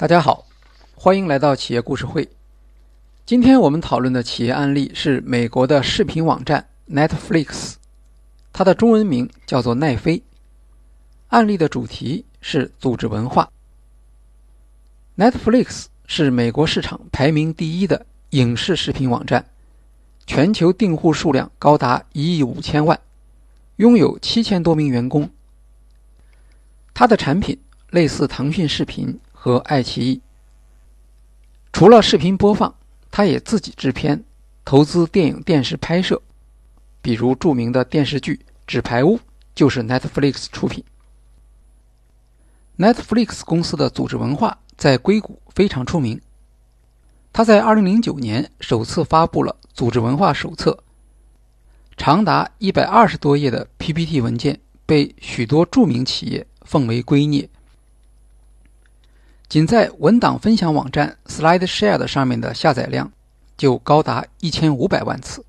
大家好，欢迎来到企业故事会。今天我们讨论的企业案例是美国的视频网站 Netflix，它的中文名叫做奈飞。案例的主题是组织文化。Netflix 是美国市场排名第一的影视视频网站，全球订户数量高达一亿五千万，拥有七千多名员工。它的产品类似腾讯视频。和爱奇艺，除了视频播放，他也自己制片、投资电影、电视拍摄，比如著名的电视剧《纸牌屋》就是 Netflix 出品。Netflix 公司的组织文化在硅谷非常出名。他在2009年首次发布了组织文化手册，长达120多页的 PPT 文件被许多著名企业奉为圭臬。仅在文档分享网站 SlideShare 上面的下载量就高达一千五百万次。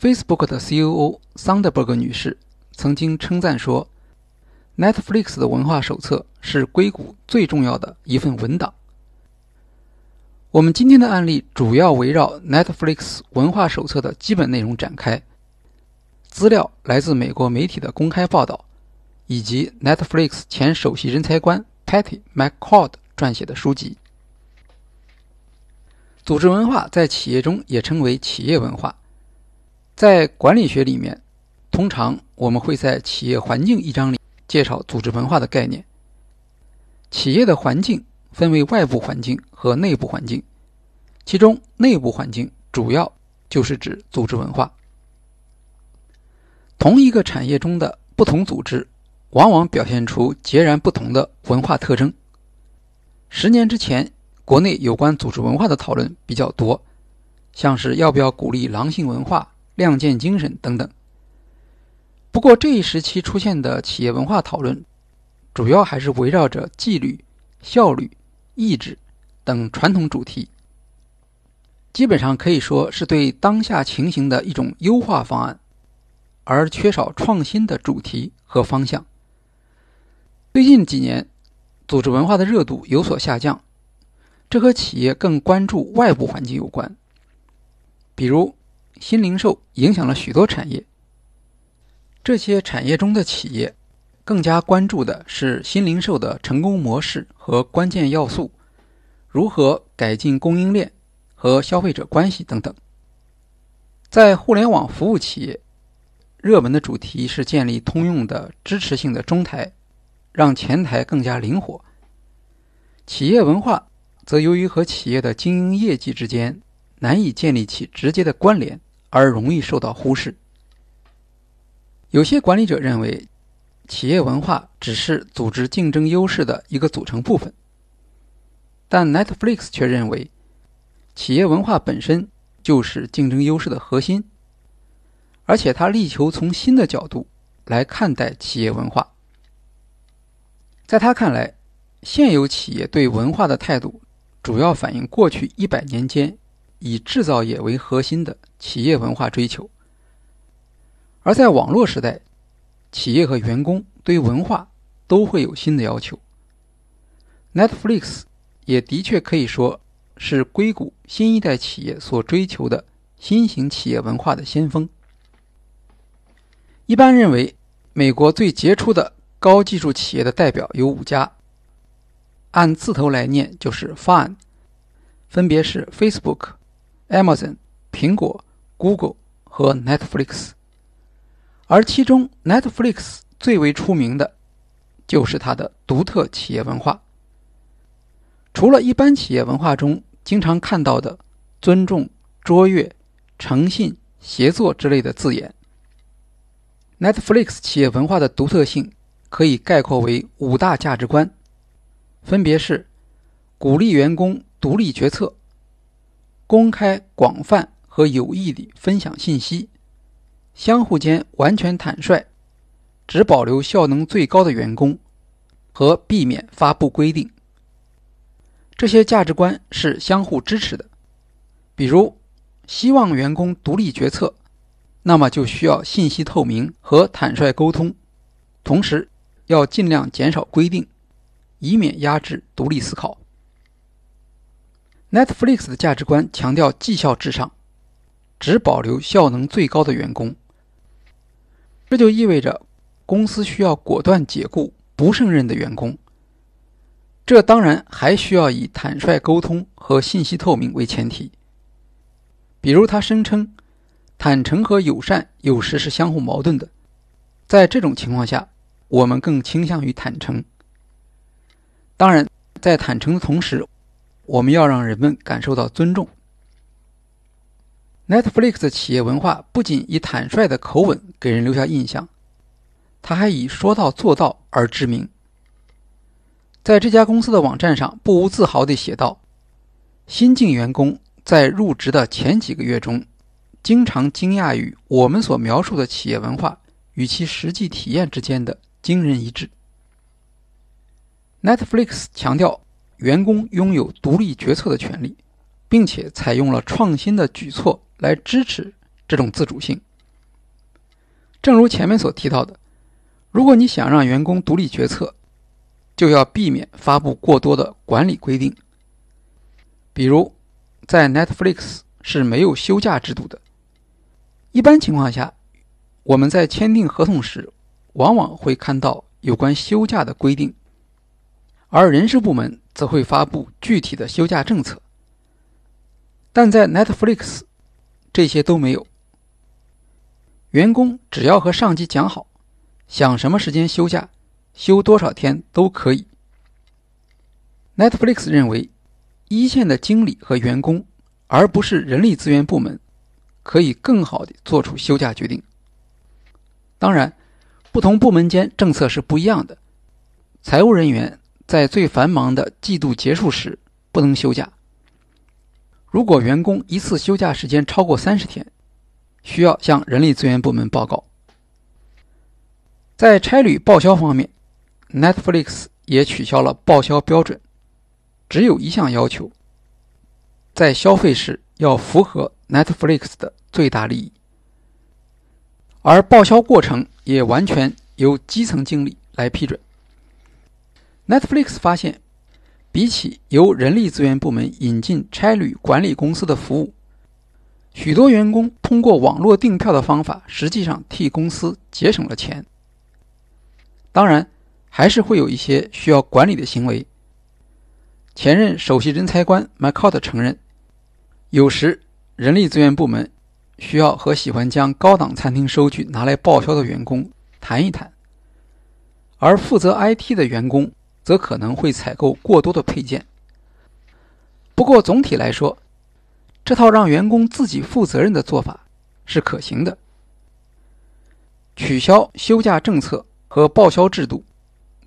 Facebook 的 COO Sandberg 女士曾经称赞说：“Netflix 的文化手册是硅谷最重要的一份文档。”我们今天的案例主要围绕 Netflix 文化手册的基本内容展开，资料来自美国媒体的公开报道，以及 Netflix 前首席人才官。Patty McCord 撰写的书籍。组织文化在企业中也称为企业文化。在管理学里面，通常我们会在企业环境一章里介绍组织文化的概念。企业的环境分为外部环境和内部环境，其中内部环境主要就是指组织文化。同一个产业中的不同组织。往往表现出截然不同的文化特征。十年之前，国内有关组织文化的讨论比较多，像是要不要鼓励狼性文化、亮剑精神等等。不过这一时期出现的企业文化讨论，主要还是围绕着纪律、效率、意志等传统主题，基本上可以说是对当下情形的一种优化方案，而缺少创新的主题和方向。最近几年，组织文化的热度有所下降，这和企业更关注外部环境有关。比如，新零售影响了许多产业，这些产业中的企业更加关注的是新零售的成功模式和关键要素，如何改进供应链和消费者关系等等。在互联网服务企业，热门的主题是建立通用的支持性的中台。让前台更加灵活。企业文化则由于和企业的经营业绩之间难以建立起直接的关联，而容易受到忽视。有些管理者认为，企业文化只是组织竞争优势的一个组成部分，但 Netflix 却认为，企业文化本身就是竞争优势的核心，而且他力求从新的角度来看待企业文化。在他看来，现有企业对文化的态度，主要反映过去一百年间以制造业为核心的企业文化追求。而在网络时代，企业和员工对文化都会有新的要求。Netflix 也的确可以说是硅谷新一代企业所追求的新型企业文化的先锋。一般认为，美国最杰出的。高技术企业的代表有五家，按字头来念就是 “Fun”，分别是 Facebook、Amazon、苹果、Google 和 Netflix。而其中 Netflix 最为出名的，就是它的独特企业文化。除了一般企业文化中经常看到的尊重、卓越、诚信、协作之类的字眼，Netflix 企业文化的独特性。可以概括为五大价值观，分别是：鼓励员工独立决策、公开、广泛和有意地分享信息、相互间完全坦率、只保留效能最高的员工和避免发布规定。这些价值观是相互支持的。比如，希望员工独立决策，那么就需要信息透明和坦率沟通，同时。要尽量减少规定，以免压制独立思考。Netflix 的价值观强调绩效至上，只保留效能最高的员工。这就意味着公司需要果断解雇不胜任的员工。这当然还需要以坦率沟通和信息透明为前提。比如，他声称，坦诚和友善有时是相互矛盾的。在这种情况下，我们更倾向于坦诚。当然，在坦诚的同时，我们要让人们感受到尊重。Netflix 的企业文化不仅以坦率的口吻给人留下印象，他还以说到做到而知名。在这家公司的网站上，不无自豪地写道：“新进员工在入职的前几个月中，经常惊讶于我们所描述的企业文化与其实际体验之间的惊人一致。” Netflix 强调。员工拥有独立决策的权利，并且采用了创新的举措来支持这种自主性。正如前面所提到的，如果你想让员工独立决策，就要避免发布过多的管理规定。比如，在 Netflix 是没有休假制度的。一般情况下，我们在签订合同时，往往会看到有关休假的规定。而人事部门则会发布具体的休假政策，但在 Netflix，这些都没有。员工只要和上级讲好，想什么时间休假，休多少天都可以。Netflix 认为，一线的经理和员工，而不是人力资源部门，可以更好的做出休假决定。当然，不同部门间政策是不一样的，财务人员。在最繁忙的季度结束时，不能休假。如果员工一次休假时间超过三十天，需要向人力资源部门报告。在差旅报销方面，Netflix 也取消了报销标准，只有一项要求：在消费时要符合 Netflix 的最大利益。而报销过程也完全由基层经理来批准。Netflix 发现，比起由人力资源部门引进差旅管理公司的服务，许多员工通过网络订票的方法，实际上替公司节省了钱。当然，还是会有一些需要管理的行为。前任首席人才官 McCord 承认，有时人力资源部门需要和喜欢将高档餐厅收据拿来报销的员工谈一谈，而负责 IT 的员工。则可能会采购过多的配件。不过总体来说，这套让员工自己负责任的做法是可行的。取消休假政策和报销制度，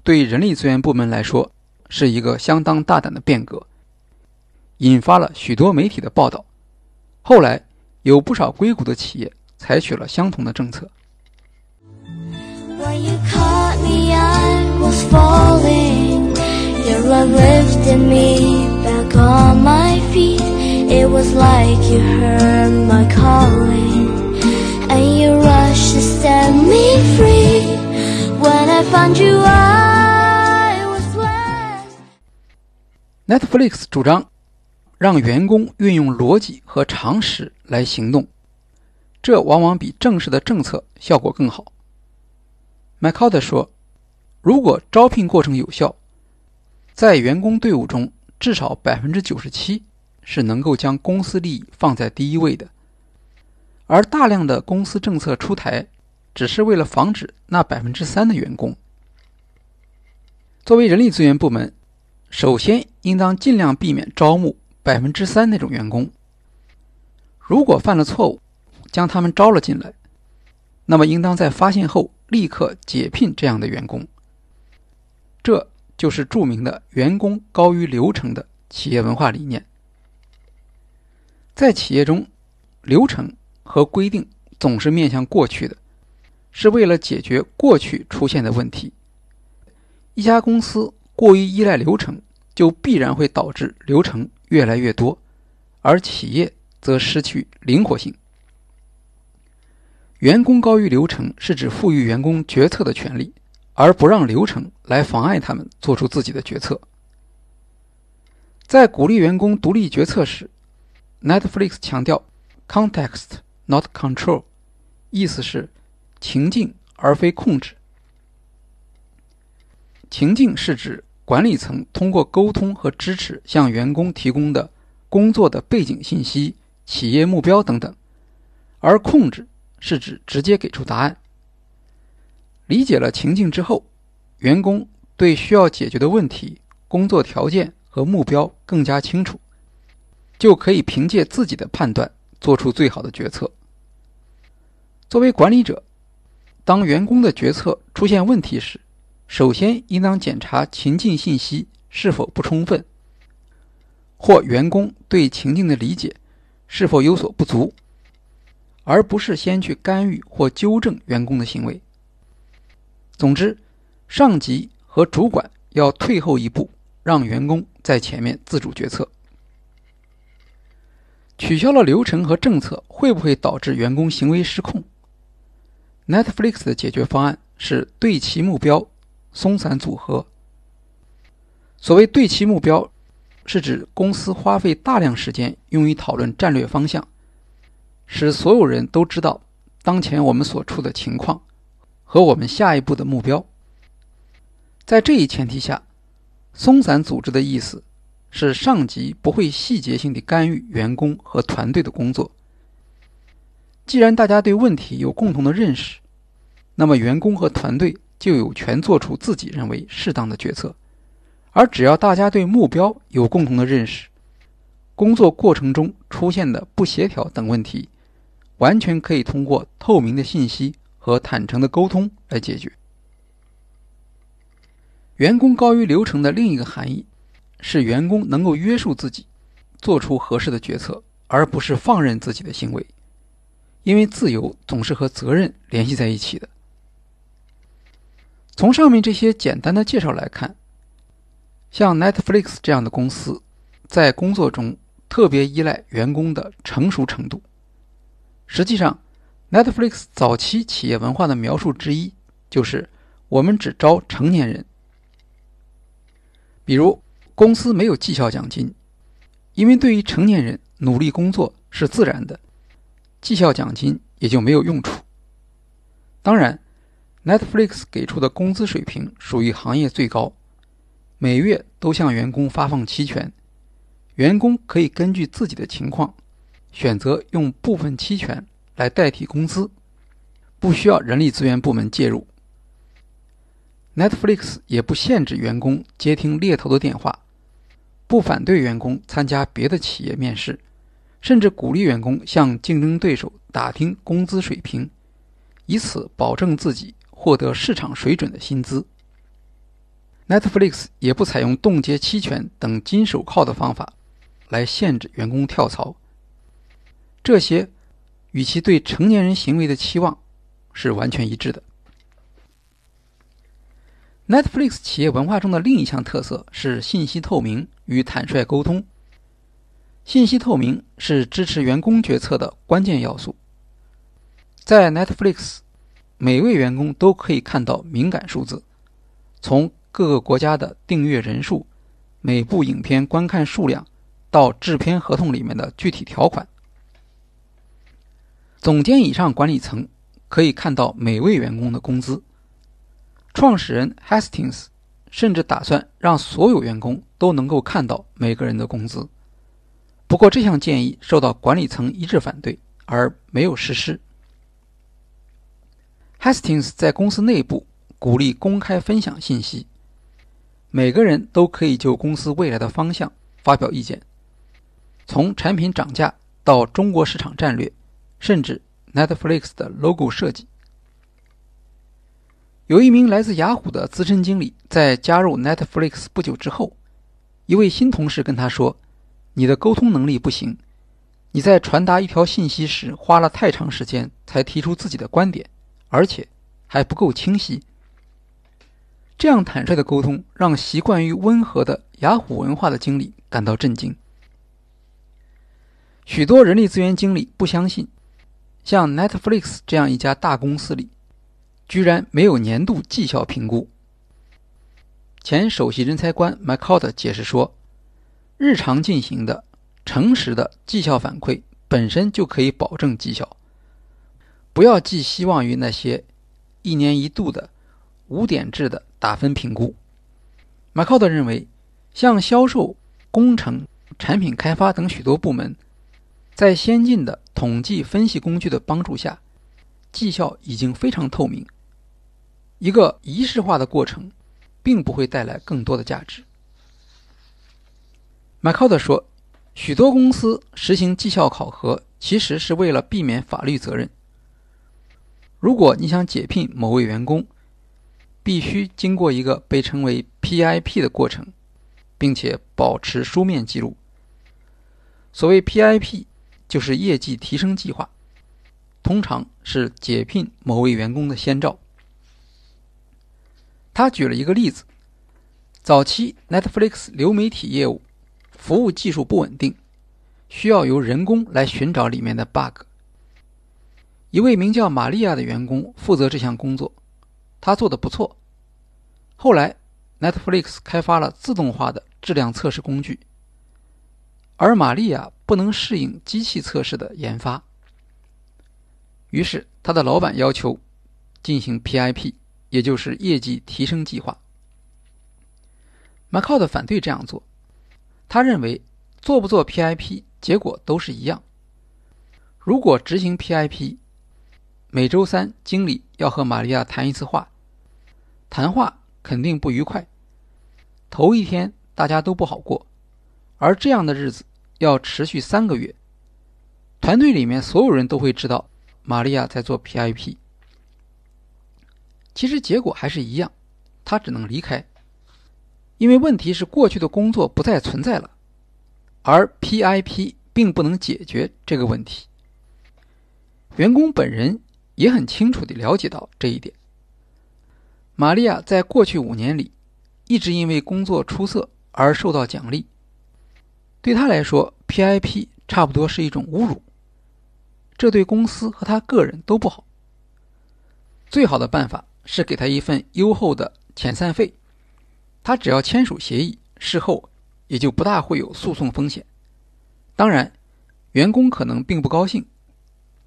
对人力资源部门来说是一个相当大胆的变革，引发了许多媒体的报道。后来，有不少硅谷的企业采取了相同的政策。Netflix 主张让员工运用逻辑和常识来行动，这往往比正式的政策效果更好。麦考德说：“如果招聘过程有效，在员工队伍中至少百分之九十七是能够将公司利益放在第一位的。而大量的公司政策出台，只是为了防止那百分之三的员工。作为人力资源部门，首先应当尽量避免招募百分之三那种员工。如果犯了错误，将他们招了进来，那么应当在发现后。”立刻解聘这样的员工，这就是著名的“员工高于流程”的企业文化理念。在企业中，流程和规定总是面向过去的，是为了解决过去出现的问题。一家公司过于依赖流程，就必然会导致流程越来越多，而企业则失去灵活性。员工高于流程是指赋予员工决策的权利，而不让流程来妨碍他们做出自己的决策。在鼓励员工独立决策时，Netflix 强调 “context not control”，意思是情境而非控制。情境是指管理层通过沟通和支持向员工提供的工作的背景信息、企业目标等等，而控制是指直接给出答案。理解了情境之后，员工对需要解决的问题、工作条件和目标更加清楚，就可以凭借自己的判断做出最好的决策。作为管理者，当员工的决策出现问题时，首先应当检查情境信息是否不充分，或员工对情境的理解是否有所不足，而不是先去干预或纠正员工的行为。总之，上级和主管要退后一步，让员工在前面自主决策。取消了流程和政策，会不会导致员工行为失控？Netflix 的解决方案是对齐目标，松散组合。所谓对齐目标，是指公司花费大量时间用于讨论战略方向，使所有人都知道当前我们所处的情况。和我们下一步的目标，在这一前提下，松散组织的意思是上级不会细节性的干预员工和团队的工作。既然大家对问题有共同的认识，那么员工和团队就有权做出自己认为适当的决策。而只要大家对目标有共同的认识，工作过程中出现的不协调等问题，完全可以通过透明的信息。和坦诚的沟通来解决。员工高于流程的另一个含义是，员工能够约束自己，做出合适的决策，而不是放任自己的行为。因为自由总是和责任联系在一起的。从上面这些简单的介绍来看，像 Netflix 这样的公司，在工作中特别依赖员工的成熟程度。实际上，Netflix 早期企业文化的描述之一就是，我们只招成年人。比如，公司没有绩效奖金，因为对于成年人，努力工作是自然的，绩效奖金也就没有用处。当然，Netflix 给出的工资水平属于行业最高，每月都向员工发放期权，员工可以根据自己的情况，选择用部分期权。来代替工资，不需要人力资源部门介入。Netflix 也不限制员工接听猎头的电话，不反对员工参加别的企业面试，甚至鼓励员工向竞争对手打听工资水平，以此保证自己获得市场水准的薪资。Netflix 也不采用冻结期权等金手铐的方法来限制员工跳槽，这些。与其对成年人行为的期望是完全一致的。Netflix 企业文化中的另一项特色是信息透明与坦率沟通。信息透明是支持员工决策的关键要素。在 Netflix，每位员工都可以看到敏感数字，从各个国家的订阅人数、每部影片观看数量，到制片合同里面的具体条款。总监以上管理层可以看到每位员工的工资。创始人 Hastings 甚至打算让所有员工都能够看到每个人的工资。不过，这项建议受到管理层一致反对，而没有实施。Hastings 在公司内部鼓励公开分享信息，每个人都可以就公司未来的方向发表意见，从产品涨价到中国市场战略。甚至 Netflix 的 logo 设计，有一名来自雅虎的资深经理在加入 Netflix 不久之后，一位新同事跟他说：“你的沟通能力不行，你在传达一条信息时花了太长时间才提出自己的观点，而且还不够清晰。”这样坦率的沟通让习惯于温和的雅虎文化的经理感到震惊。许多人力资源经理不相信。像 Netflix 这样一家大公司里，居然没有年度绩效评估。前首席人才官 McCord 解释说：“日常进行的诚实的绩效反馈本身就可以保证绩效，不要寄希望于那些一年一度的五点制的打分评估。” McCord 认为，像销售、工程、产品开发等许多部门，在先进的统计分析工具的帮助下，绩效已经非常透明。一个仪式化的过程。并不会带来更多的价值。麦考德说：“许多公司实行绩效考核，其实是为了避免法律责任。如果你想解聘某位员工，必须经过一个被称为 PIP 的过程，并且保持书面记录。所谓 PIP，就是业绩提升计划，通常是解聘某位员工的先兆。”他举了一个例子：早期 Netflix 流媒体业务服务技术不稳定，需要由人工来寻找里面的 bug。一位名叫玛利亚的员工负责这项工作，他做的不错。后来，Netflix 开发了自动化的质量测试工具，而玛利亚不能适应机器测试的研发，于是他的老板要求进行 PIP。也就是业绩提升计划。McCall 反对这样做，他认为做不做 PIP 结果都是一样。如果执行 PIP，每周三经理要和玛利亚谈一次话，谈话肯定不愉快，头一天大家都不好过，而这样的日子要持续三个月，团队里面所有人都会知道玛利亚在做 PIP。其实结果还是一样，他只能离开，因为问题是过去的工作不再存在了，而 PIP 并不能解决这个问题。员工本人也很清楚地了解到这一点。玛利亚在过去五年里，一直因为工作出色而受到奖励，对他来说，PIP 差不多是一种侮辱，这对公司和他个人都不好。最好的办法。是给他一份优厚的遣散费，他只要签署协议，事后也就不大会有诉讼风险。当然，员工可能并不高兴，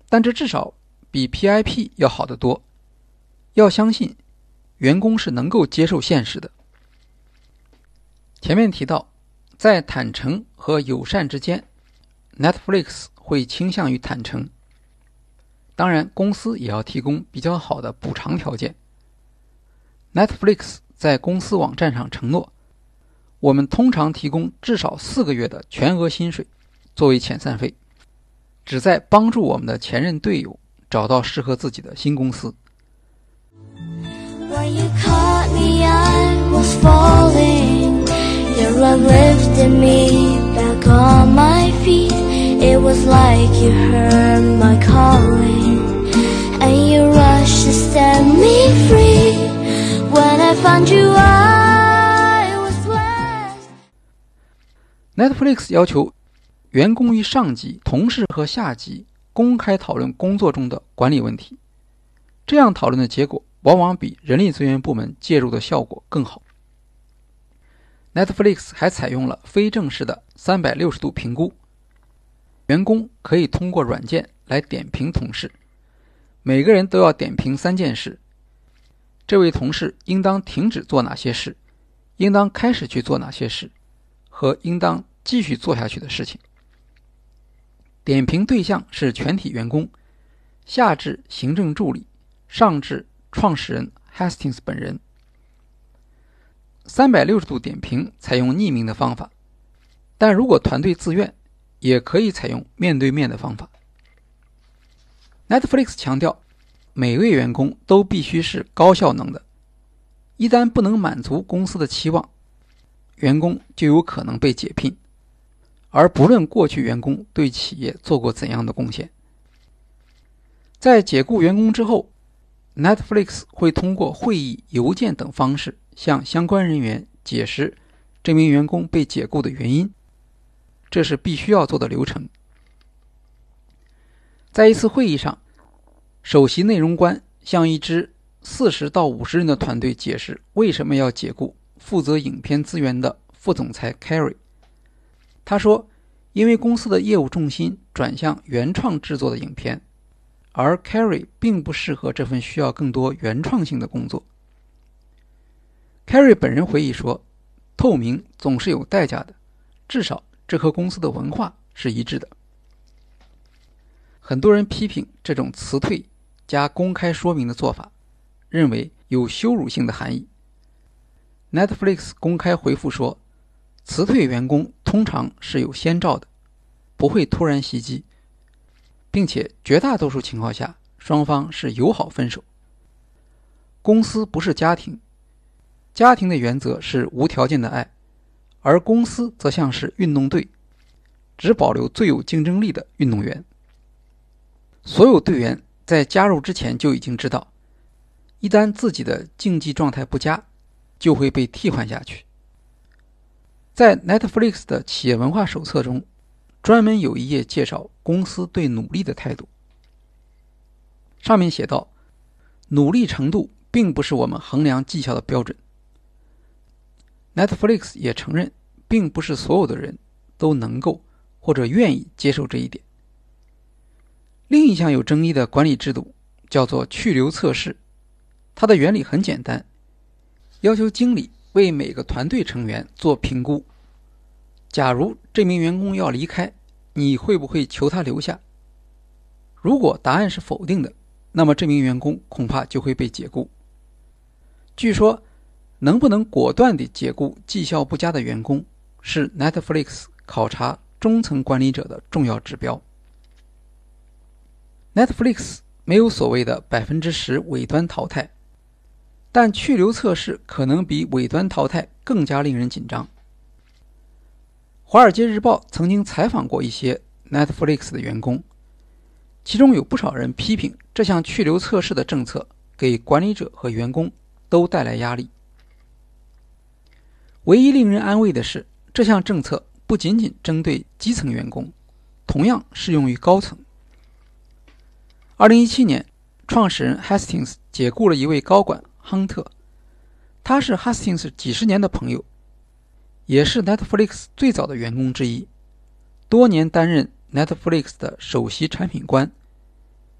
但这至少比 PIP 要好得多。要相信，员工是能够接受现实的。前面提到，在坦诚和友善之间，Netflix 会倾向于坦诚。当然，公司也要提供比较好的补偿条件。Netflix 在公司网站上承诺，我们通常提供至少四个月的全额薪水作为遣散费，旨在帮助我们的前任队友找到适合自己的新公司。Netflix 要求员工与上级、同事和下级公开讨论工作中的管理问题，这样讨论的结果往往比人力资源部门介入的效果更好。Netflix 还采用了非正式的三百六十度评估，员工可以通过软件来点评同事，每个人都要点评三件事。这位同事应当停止做哪些事，应当开始去做哪些事，和应当继续做下去的事情。点评对象是全体员工，下至行政助理，上至创始人 Hastings 本人。三百六十度点评采用匿名的方法，但如果团队自愿，也可以采用面对面的方法。Netflix 强调。每位员工都必须是高效能的，一旦不能满足公司的期望，员工就有可能被解聘，而不论过去员工对企业做过怎样的贡献。在解雇员工之后，Netflix 会通过会议、邮件等方式向相关人员解释这名员工被解雇的原因，这是必须要做的流程。在一次会议上。首席内容官向一支四十到五十人的团队解释为什么要解雇负责影片资源的副总裁 Carrie。他说：“因为公司的业务重心转向原创制作的影片，而 Carrie 并不适合这份需要更多原创性的工作。” Carrie 本人回忆说：“透明总是有代价的，至少这和公司的文化是一致的。”很多人批评这种辞退加公开说明的做法，认为有羞辱性的含义。Netflix 公开回复说，辞退员工通常是有先兆的，不会突然袭击，并且绝大多数情况下双方是友好分手。公司不是家庭，家庭的原则是无条件的爱，而公司则像是运动队，只保留最有竞争力的运动员。所有队员在加入之前就已经知道，一旦自己的竞技状态不佳，就会被替换下去。在 Netflix 的企业文化手册中，专门有一页介绍公司对努力的态度。上面写道：“努力程度并不是我们衡量绩效的标准。” Netflix 也承认，并不是所有的人都能够或者愿意接受这一点。另一项有争议的管理制度叫做去留测试，它的原理很简单，要求经理为每个团队成员做评估。假如这名员工要离开，你会不会求他留下？如果答案是否定的，那么这名员工恐怕就会被解雇。据说，能不能果断地解雇绩效不佳的员工，是 Netflix 考察中层管理者的重要指标。Netflix 没有所谓的百分之十尾端淘汰，但去留测试可能比尾端淘汰更加令人紧张。《华尔街日报》曾经采访过一些 Netflix 的员工，其中有不少人批评这项去留测试的政策给管理者和员工都带来压力。唯一令人安慰的是，这项政策不仅仅针对基层员工，同样适用于高层。二零一七年，创始人 Hastings 解雇了一位高管亨特，他是 Hastings 几十年的朋友，也是 Netflix 最早的员工之一，多年担任 Netflix 的首席产品官，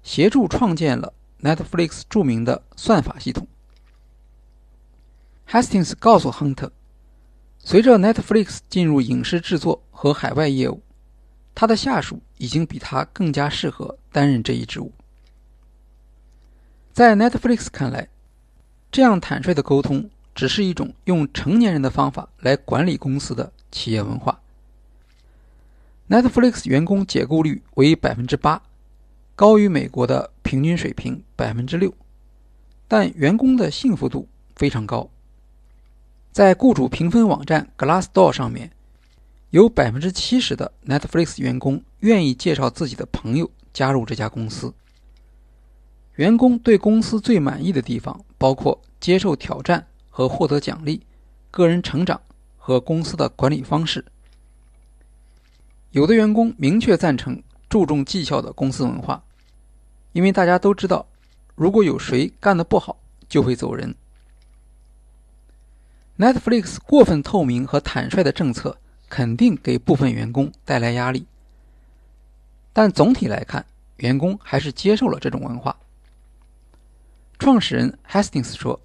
协助创建了 Netflix 著名的算法系统。Hastings 告诉亨特，随着 Netflix 进入影视制作和海外业务，他的下属已经比他更加适合担任这一职务。在 Netflix 看来，这样坦率的沟通只是一种用成年人的方法来管理公司的企业文化。Netflix 员工解雇率为百分之八，高于美国的平均水平百分之六，但员工的幸福度非常高。在雇主评分网站 Glassdoor 上面，有百分之七十的 Netflix 员工愿意介绍自己的朋友加入这家公司。员工对公司最满意的地方包括接受挑战和获得奖励、个人成长和公司的管理方式。有的员工明确赞成注重绩效的公司文化，因为大家都知道，如果有谁干得不好，就会走人。Netflix 过分透明和坦率的政策肯定给部分员工带来压力，但总体来看，员工还是接受了这种文化。创始人 Hastings 说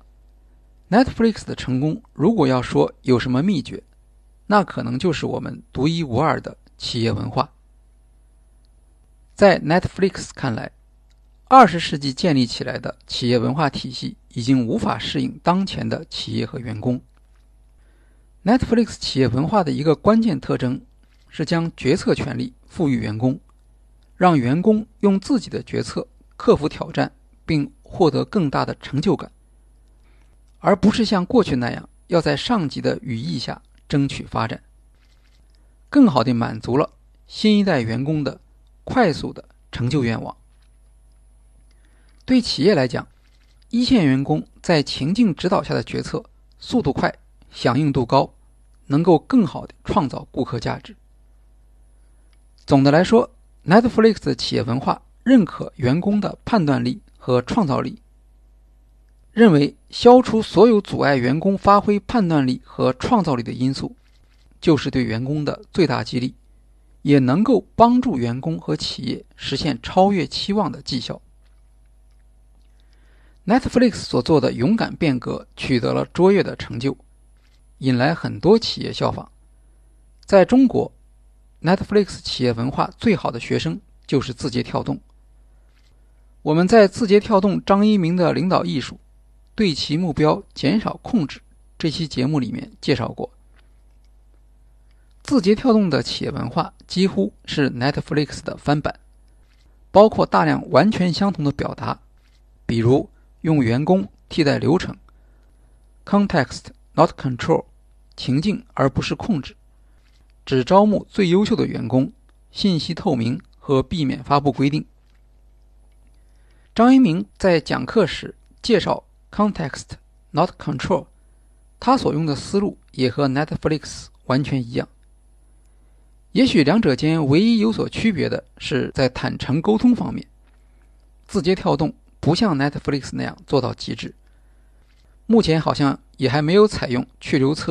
：“Netflix 的成功，如果要说有什么秘诀，那可能就是我们独一无二的企业文化。在 Netflix 看来，二十世纪建立起来的企业文化体系已经无法适应当前的企业和员工。Netflix 企业文化的一个关键特征是将决策权力赋予员工，让员工用自己的决策克服挑战，并。”获得更大的成就感，而不是像过去那样要在上级的羽翼下争取发展，更好地满足了新一代员工的快速的成就愿望。对企业来讲，一线员工在情境指导下的决策速度快、响应度高，能够更好地创造顾客价值。总的来说，Netflix 的企业文化认可员工的判断力。和创造力，认为消除所有阻碍员工发挥判断力和创造力的因素，就是对员工的最大激励，也能够帮助员工和企业实现超越期望的绩效。Netflix 所做的勇敢变革取得了卓越的成就，引来很多企业效仿。在中国，Netflix 企业文化最好的学生就是字节跳动。我们在字节跳动张一鸣的领导艺术。对其目标减少控制，这期节目里面介绍过。字节跳动的企业文化几乎是 Netflix 的翻版，包括大量完全相同的表达，比如用员工替代流程，context not control，情境而不是控制，只招募最优秀的员工，信息透明和避免发布规定。张一鸣在讲课时介绍。Context, not control。他所用的思路也和 Netflix 完全一样。也许两者间唯一有所区别的是在坦诚沟通方面。字节跳动不像 Netflix 那样做到极致。目前好像也还没有采用去留测